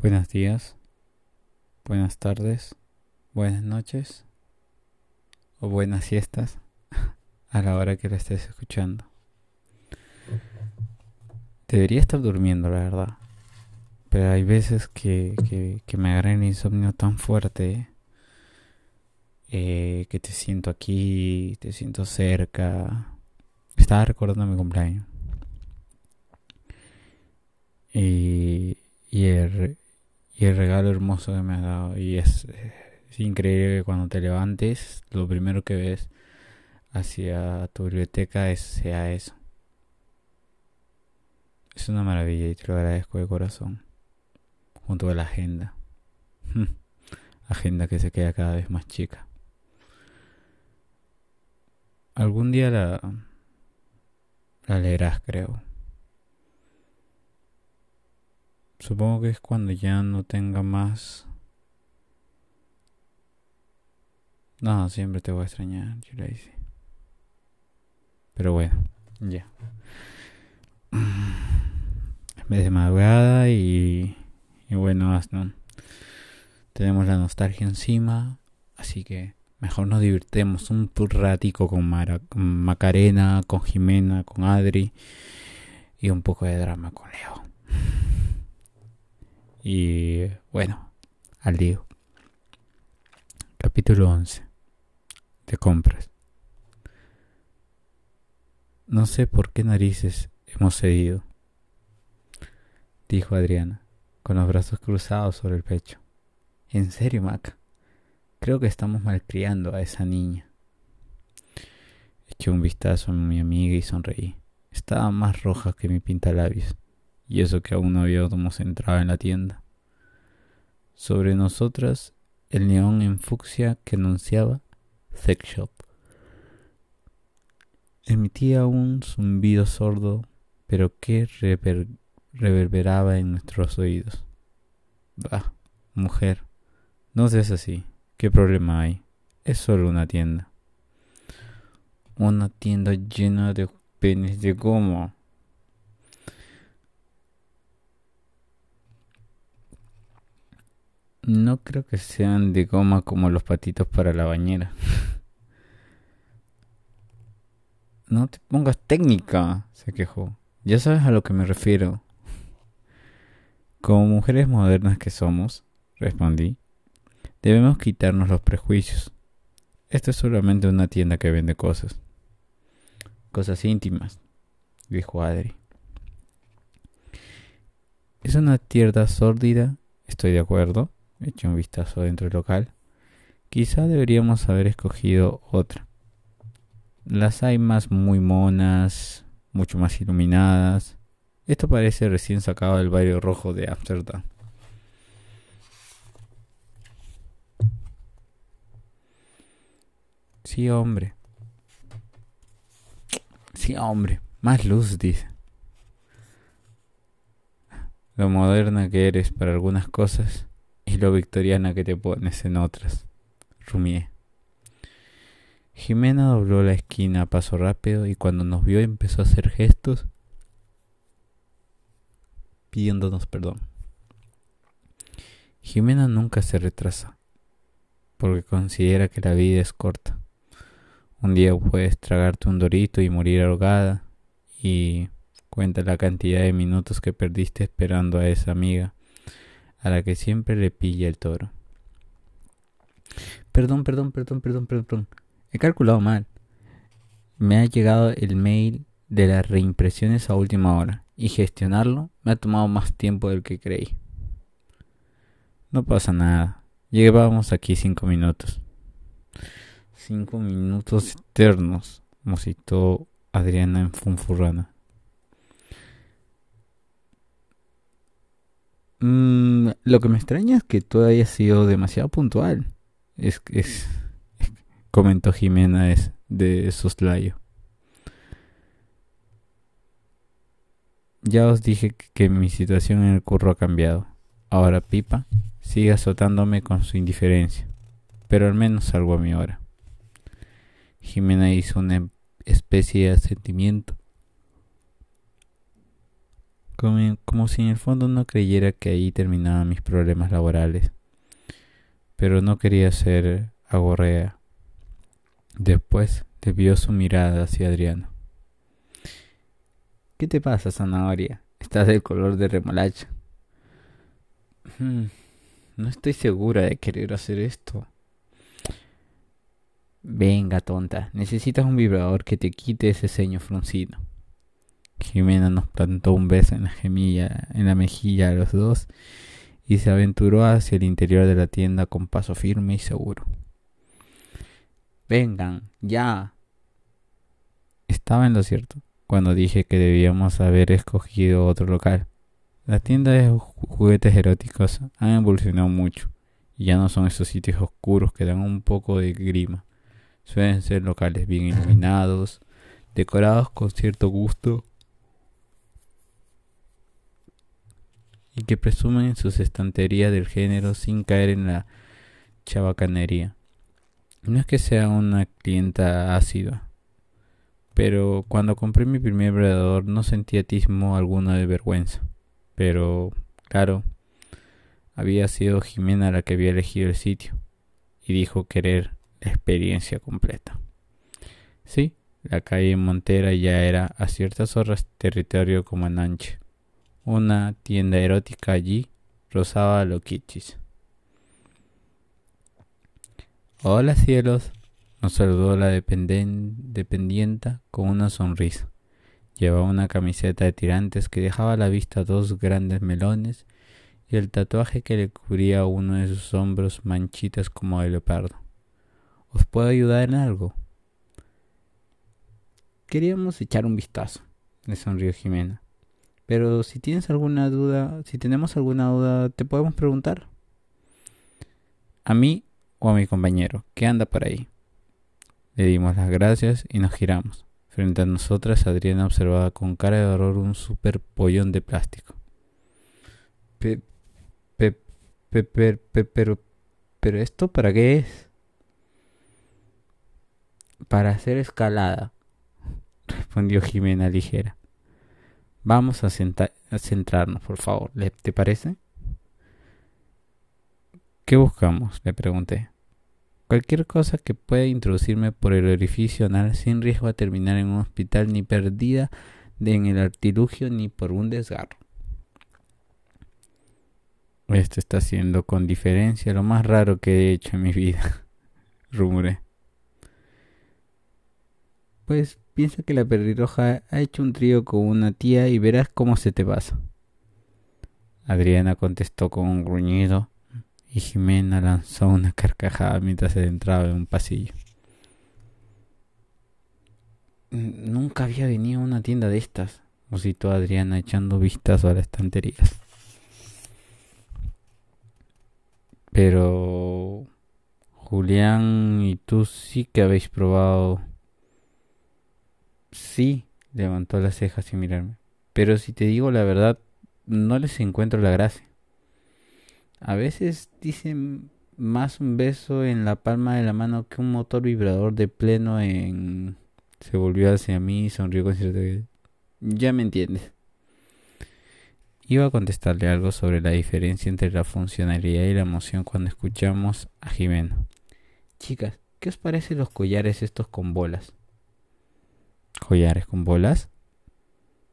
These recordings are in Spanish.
Buenos días, buenas tardes, buenas noches o buenas siestas a la hora que la estés escuchando. Debería estar durmiendo, la verdad. Pero hay veces que, que, me agarra el insomnio tan fuerte eh, que te siento aquí, te siento cerca. Estaba recordando mi cumpleaños. Y, y, el, y el regalo hermoso que me ha dado. Y es, increíble que cuando te levantes, lo primero que ves hacia tu biblioteca es, sea eso. Es una maravilla y te lo agradezco de corazón. Junto a la agenda. agenda que se queda cada vez más chica. Algún día la leerás, creo. Supongo que es cuando ya no tenga más. No, siempre te voy a extrañar, dice. Pero bueno, ya. Es de madrugada y, y bueno, ¿no? tenemos la nostalgia encima, así que mejor nos divirtemos un ratico con Macarena, con Jimena, con Adri y un poco de drama con Leo. Y bueno, al lío. Capítulo 11. De compras. No sé por qué narices hemos cedido, dijo Adriana, con los brazos cruzados sobre el pecho. En serio, Maca, creo que estamos malcriando a esa niña. Eché un vistazo a mi amiga y sonreí. Estaba más roja que mi pintalabios y eso que aún no habíamos entrado en la tienda. Sobre nosotras, el neón en fucsia que anunciaba Sex Shop. Emitía un zumbido sordo, pero que reverberaba en nuestros oídos. Bah, mujer, no seas así. ¿Qué problema hay? Es solo una tienda. Una tienda llena de penes de goma. No creo que sean de goma como los patitos para la bañera. no te pongas técnica, se quejó. Ya sabes a lo que me refiero. Como mujeres modernas que somos, respondí, debemos quitarnos los prejuicios. Esto es solamente una tienda que vende cosas. Cosas íntimas, dijo Adri. Es una tienda sórdida, estoy de acuerdo, Eché un vistazo dentro del local. Quizá deberíamos haber escogido otra. Las hay más muy monas, mucho más iluminadas. Esto parece recién sacado del barrio rojo de Amsterdam. Sí, hombre. Sí, hombre. Más luz, dice. Lo moderna que eres para algunas cosas y lo victoriana que te pones en otras. Rumié. Jimena dobló la esquina a paso rápido y cuando nos vio empezó a hacer gestos pidiéndonos perdón. Jimena nunca se retrasa porque considera que la vida es corta. Un día puedes tragarte un dorito y morir ahogada y cuenta la cantidad de minutos que perdiste esperando a esa amiga a la que siempre le pilla el toro. Perdón, perdón, perdón, perdón, perdón. He calculado mal. Me ha llegado el mail de las reimpresiones a última hora y gestionarlo me ha tomado más tiempo del que creí. No pasa nada. Llevábamos aquí cinco minutos. Cinco minutos eternos, musitó Adriana en Funfurrana. Lo que me extraña es que tú hayas sido demasiado puntual. Es, es, comentó Jimena es de soslayo. Ya os dije que mi situación en el curro ha cambiado. Ahora Pipa sigue azotándome con su indiferencia, pero al menos salgo a mi hora. Jimena hizo una especie de sentimiento como, si en el fondo no creyera que ahí terminaban mis problemas laborales. Pero no quería ser agorrea. Después desvió su mirada hacia Adriano. ¿Qué te pasa, zanahoria? Estás del color de remolacha. Hmm, no estoy segura de querer hacer esto. Venga, tonta, necesitas un vibrador que te quite ese ceño fruncido. Jimena nos plantó un beso en la gemilla, en la mejilla a los dos y se aventuró hacia el interior de la tienda con paso firme y seguro. Vengan, ya. Estaba en lo cierto cuando dije que debíamos haber escogido otro local. Las tiendas de juguetes eróticos han evolucionado mucho y ya no son esos sitios oscuros que dan un poco de grima. Suelen ser locales bien iluminados, decorados con cierto gusto y que presumen en sus estanterías del género sin caer en la chabacanería. No es que sea una clienta ácida, pero cuando compré mi primer vibrador no sentí atismo alguno de vergüenza. Pero, claro, había sido Jimena la que había elegido el sitio y dijo querer la experiencia completa. Sí, la calle Montera ya era a ciertas horas territorio como Ananche una tienda erótica allí rozaba a quichis. Hola cielos, nos saludó la dependienta con una sonrisa. Llevaba una camiseta de tirantes que dejaba a la vista dos grandes melones y el tatuaje que le cubría uno de sus hombros manchitas como de leopardo. ¿Os puedo ayudar en algo? Queríamos echar un vistazo, le sonrió Jimena. Pero si tienes alguna duda, si tenemos alguna duda, te podemos preguntar. A mí o a mi compañero, que anda por ahí. Le dimos las gracias y nos giramos. Frente a nosotras, Adriana observaba con cara de horror un super pollón de plástico. Pe, pe, pe, pero, pero esto para qué es? Para hacer escalada, respondió Jimena ligera. Vamos a, centrarnos, por favor. ¿Te parece? ¿Qué buscamos? Le pregunté. Cualquier cosa que pueda introducirme por el orificio anal sin riesgo a terminar en un hospital ni perdida en el artilugio ni por un desgarro. Esto está siendo con diferencia lo más raro que he hecho en mi vida, rumoré. Pues Piensa que la perriroja ha hecho un trío con una tía y verás cómo se te pasa. Adriana contestó con un gruñido y Jimena lanzó una carcajada mientras se entraba en un pasillo. Nunca había venido a una tienda de estas, musitó Adriana echando vistas a las estanterías. Pero Julián y tú sí que habéis probado Sí, levantó las cejas sin mirarme. Pero si te digo la verdad, no les encuentro la gracia. A veces dicen más un beso en la palma de la mano que un motor vibrador de pleno en... Se volvió hacia mí y sonrió con cierto... Ya me entiendes. Iba a contestarle algo sobre la diferencia entre la funcionalidad y la emoción cuando escuchamos a Jimeno. Chicas, ¿qué os parecen los collares estos con bolas? ¿Collares con bolas?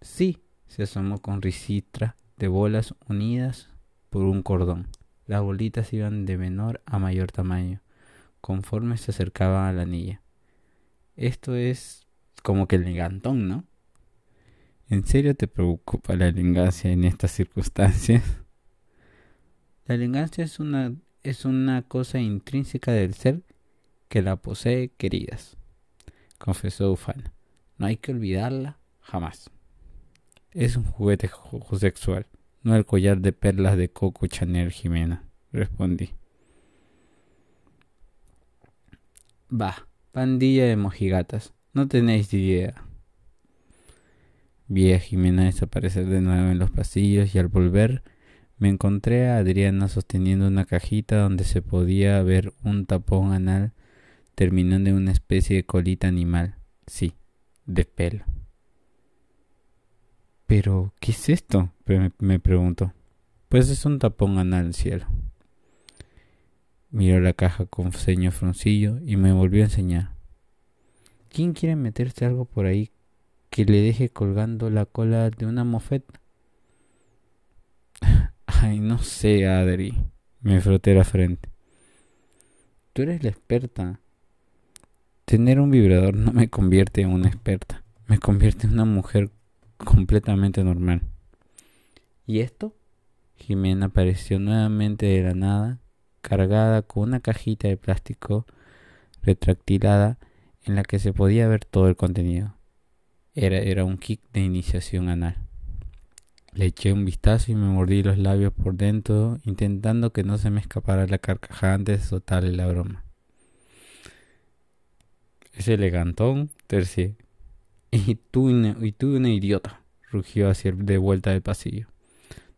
Sí, se asomó con risitra de bolas unidas por un cordón. Las bolitas iban de menor a mayor tamaño, conforme se acercaban a la anilla. Esto es como que el ligantón, ¿no? ¿En serio te preocupa la elegancia en estas circunstancias? La elegancia es una, es una cosa intrínseca del ser que la posee, queridas, confesó Ufana. No hay que olvidarla jamás. Es un juguete sexual, no el collar de perlas de Coco Chanel Jimena, respondí. Va, pandilla de mojigatas, no tenéis idea. Vi a Jimena desaparecer de nuevo en los pasillos y al volver me encontré a Adriana sosteniendo una cajita donde se podía ver un tapón anal terminando en una especie de colita animal. Sí, de pelo. Pero, ¿qué es esto? Me, me preguntó. Pues es un tapón anal, cielo. Miró la caja con ceño fruncillo y me volvió a enseñar. ¿Quién quiere meterse algo por ahí que le deje colgando la cola de una mofeta? Ay, no sé, Adri. Me froté la frente. Tú eres la experta. Tener un vibrador no me convierte en una experta. Me convierte en una mujer completamente normal. ¿Y esto? Jimena apareció nuevamente de la nada, cargada con una cajita de plástico retractilada en la que se podía ver todo el contenido. Era, era un kit de iniciación anal. Le eché un vistazo y me mordí los labios por dentro, intentando que no se me escapara la carcajada antes de soltarle la broma. Ese elegantón, tercié. Y tú, y tú una idiota, rugió hacia de vuelta del pasillo.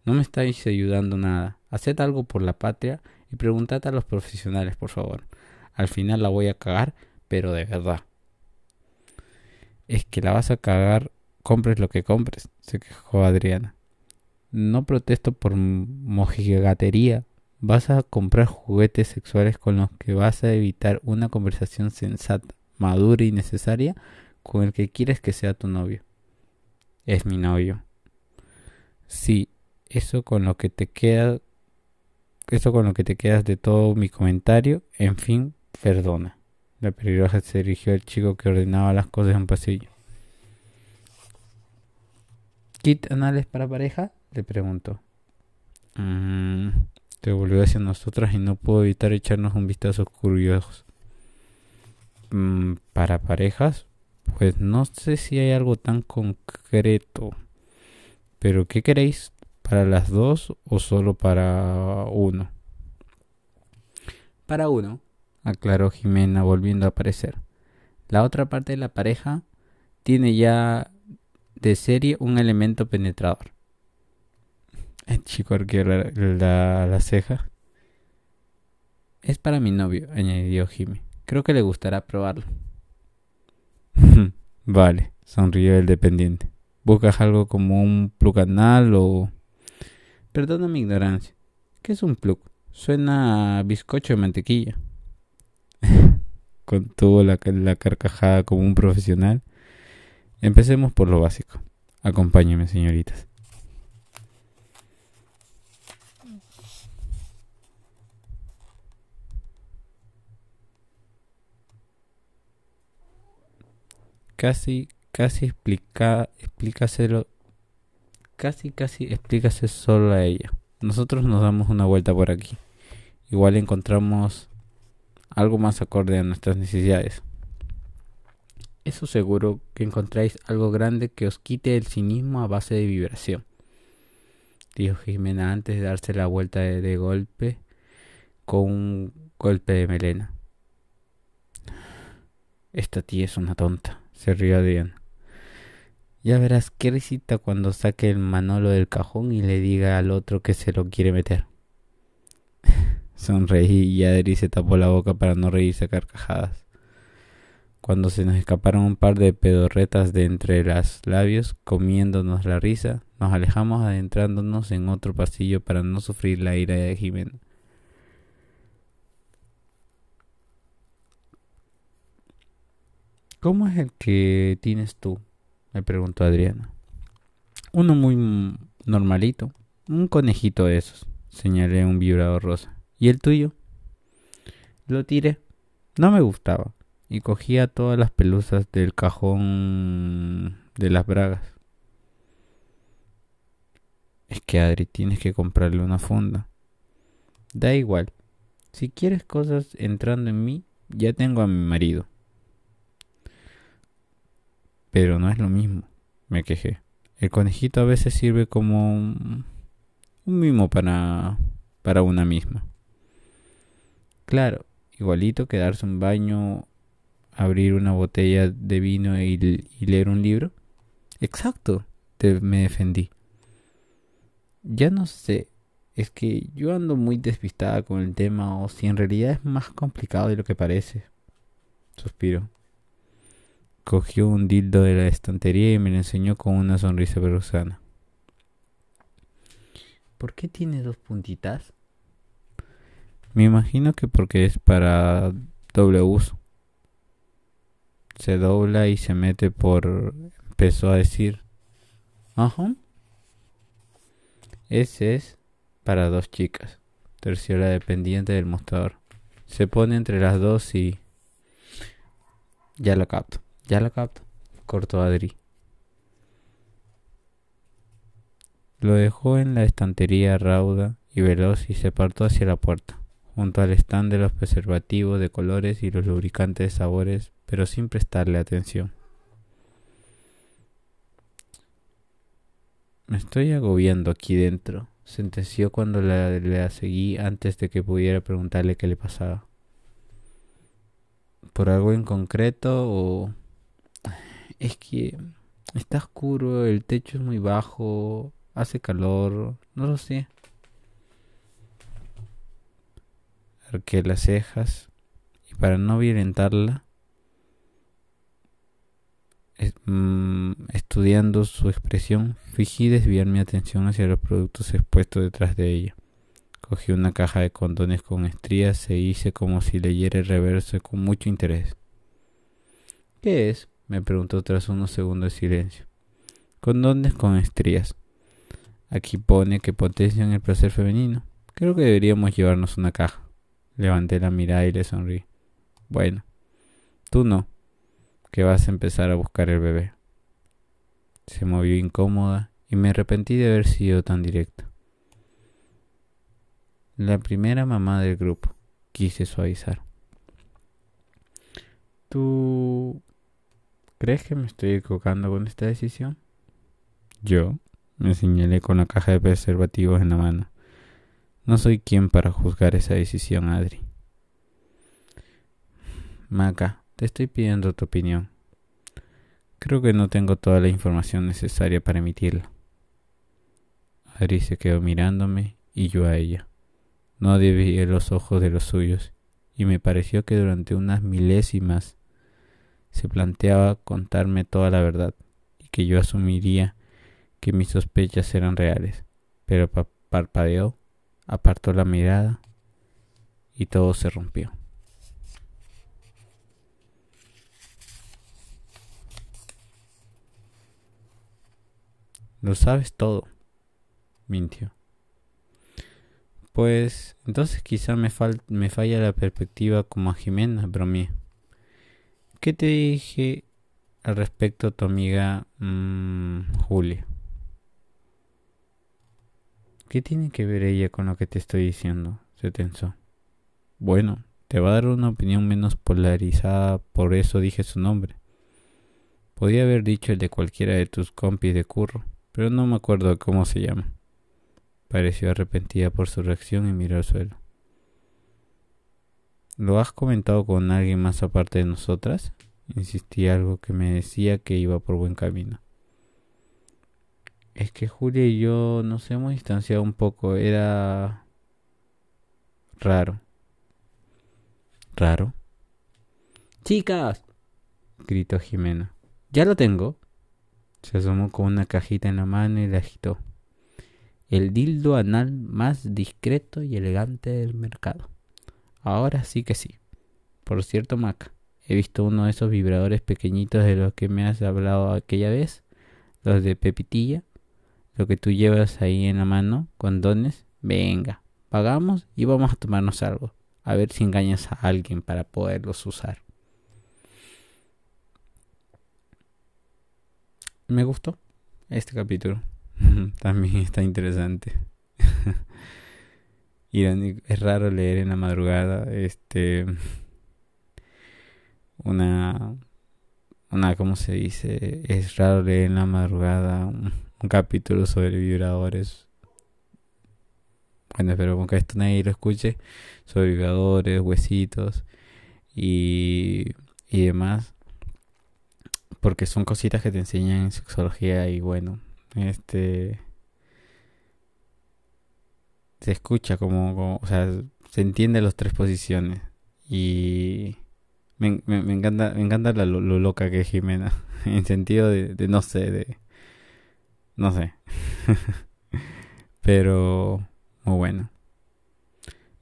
No me estáis ayudando nada. Haced algo por la patria y preguntad a los profesionales, por favor. Al final la voy a cagar, pero de verdad. Es que la vas a cagar, compres lo que compres, se quejó Adriana. No protesto por mojigatería. Vas a comprar juguetes sexuales con los que vas a evitar una conversación sensata, madura y necesaria con el que quieres que sea tu novio. Es mi novio. Sí, eso con lo que te queda eso con lo que te quedas de todo mi comentario, en fin, perdona. La peligrosa se dirigió al chico que ordenaba las cosas en un pasillo. ¿Kit anales para pareja? le preguntó. Mm, te volvió hacia nosotras y no puedo evitar echarnos un vistazo curioso. Mm, ¿Para parejas? Pues no sé si hay algo tan concreto. Pero ¿qué queréis? ¿Para las dos o solo para uno? Para uno, aclaró Jimena volviendo a aparecer. La otra parte de la pareja tiene ya de serie un elemento penetrador. El chico arqueó la, la, ceja. Es para mi novio, añadió Jimmy. Creo que le gustará probarlo. vale, sonrió el dependiente. ¿Buscas algo como un plug anal o...? Perdona mi ignorancia. ¿Qué es un plug? Suena a bizcocho de mantequilla. Contuvo la, la carcajada como un profesional. Empecemos por lo básico. Acompáñeme, señoritas. Casi, casi explica, explícaselo, casi, casi explícase solo a ella. Nosotros nos damos una vuelta por aquí. Igual encontramos algo más acorde a nuestras necesidades. Eso seguro que encontráis algo grande que os quite el cinismo a base de vibración. Dijo Jimena antes de darse la vuelta de, de golpe con un golpe de melena. Esta tía es una tonta se rió Adrián. Ya verás qué risita cuando saque el manolo del cajón y le diga al otro que se lo quiere meter. Sonreí y Adri se tapó la boca para no reírse a carcajadas. Cuando se nos escaparon un par de pedorretas de entre los labios, comiéndonos la risa, nos alejamos adentrándonos en otro pasillo para no sufrir la ira de Jimena. ¿Cómo es el que tienes tú? me preguntó Adriana. Uno muy normalito, un conejito de esos, señalé un vibrador rosa. ¿Y el tuyo? Lo tiré. No me gustaba. Y cogía todas las pelusas del cajón de las bragas. Es que Adri, tienes que comprarle una funda. Da igual. Si quieres cosas entrando en mí, ya tengo a mi marido. Pero no es lo mismo, me quejé. El conejito a veces sirve como un, mimo para, para una misma. Claro, igualito que darse un baño, abrir una botella de vino y, leer un libro. Exacto, me defendí. Ya no sé, es que yo ando muy despistada con el tema o si en realidad es más complicado de lo que parece. Suspiro. Cogió un dildo de la estantería y me lo enseñó con una sonrisa perusana. ¿por qué tiene dos puntitas? Me imagino que porque es para doble uso. Se dobla y se mete por... Empezó a decir. Ajá. Ese es para dos chicas. Terciola dependiente del mostrador. Se pone entre las dos y... Ya lo capto. Ya lo capto. Cortó Adri. Lo dejó en la estantería rauda y veloz y se apartó hacia la puerta, junto al stand de los preservativos de colores y los lubricantes de sabores, pero sin prestarle atención. Me estoy agobiando aquí dentro, sentenció cuando la, la seguí antes de que pudiera preguntarle qué le pasaba. ¿Por algo en concreto o...? Es que está oscuro, el techo es muy bajo, hace calor, no lo sé. Arqué las cejas y para no violentarla, mm, estudiando su expresión, fingí desviar mi atención hacia los productos expuestos detrás de ella. Cogí una caja de condones con estrías e hice como si leyera el reverso con mucho interés. ¿Qué es? Me preguntó tras unos segundos de silencio. Condones con estrías. Aquí pone que potencian el placer femenino. Creo que deberíamos llevarnos una caja. Levanté la mirada y le sonrí. Bueno, tú no, que vas a empezar a buscar el bebé. Se movió incómoda y me arrepentí de haber sido tan directa. La primera mamá del grupo, quise suavizar. ¿Tú crees que me estoy equivocando con esta decisión? Yo me señalé con la caja de preservativos en la mano. No soy quien para juzgar esa decisión, Adri. Maca, te estoy pidiendo tu opinión. Creo que no tengo toda la información necesaria para emitirla. Adri se quedó mirándome y yo a ella. No desvié los ojos de los suyos y me pareció que durante unas milésimas se planteaba contarme toda la verdad y que yo asumiría que mis sospechas eran reales, pero parpadeó, apartó la mirada y todo se rompió. Lo sabes todo, mintió. Pues entonces quizá me, me falla la perspectiva como a Jimena, bromeé. ¿Qué te dije al respecto tu amiga mmm, Julia? ¿Qué tiene que ver ella con lo que te estoy diciendo? se tensó. Bueno, te va a dar una opinión menos polarizada, por eso dije su nombre. Podía haber dicho el de cualquiera de tus compis de curro, pero no me acuerdo cómo se llama. Pareció arrepentida por su reacción y miró al suelo. ¿Lo has comentado con alguien más aparte de nosotras? Insistí algo que me decía que iba por buen camino. Es que Julia y yo nos hemos distanciado un poco. Era raro. Raro. Chicas, gritó Jimena. Ya lo tengo. Se asomó con una cajita en la mano y la agitó. El dildo anal más discreto y elegante del mercado. Ahora sí que sí. Por cierto, Mac, he visto uno de esos vibradores pequeñitos de los que me has hablado aquella vez, los de Pepitilla lo que tú llevas ahí en la mano, condones, venga, pagamos y vamos a tomarnos algo. A ver si engañas a alguien para poderlos usar. Me gustó este capítulo. También está interesante. es raro leer en la madrugada este una una cómo se dice es raro leer en la madrugada un capítulo sobre vibradores. Bueno, espero que esto nadie lo escuche. Sobre vibradores, huesitos y, y demás. Porque son cositas que te enseñan en sexología y bueno, este se escucha como, o sea, se entiende las tres posiciones y me, me, encanta me encanta lo, loca que es Jimena en sentido de no sé de no sé. Pero muy bueno.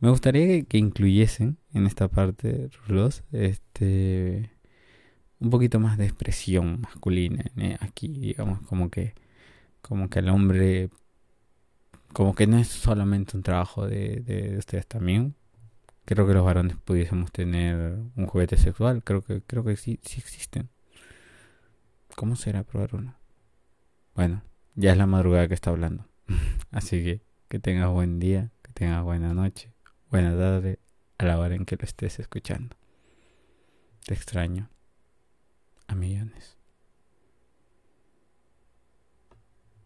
Me gustaría que, incluyesen en esta parte, Rulos, este un poquito más de expresión masculina ¿eh? aquí, digamos, como que como que el hombre como que no es solamente un trabajo de, de, ustedes también. Creo que los varones pudiésemos tener un juguete sexual, creo que creo que sí sí existen. ¿Cómo será probar uno? Bueno, ya es la madrugada que está hablando. Así que que tengas buen día, que tengas buena noche, buena tarde, a la hora en que lo estés escuchando. Te extraño a millones.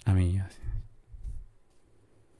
A millones.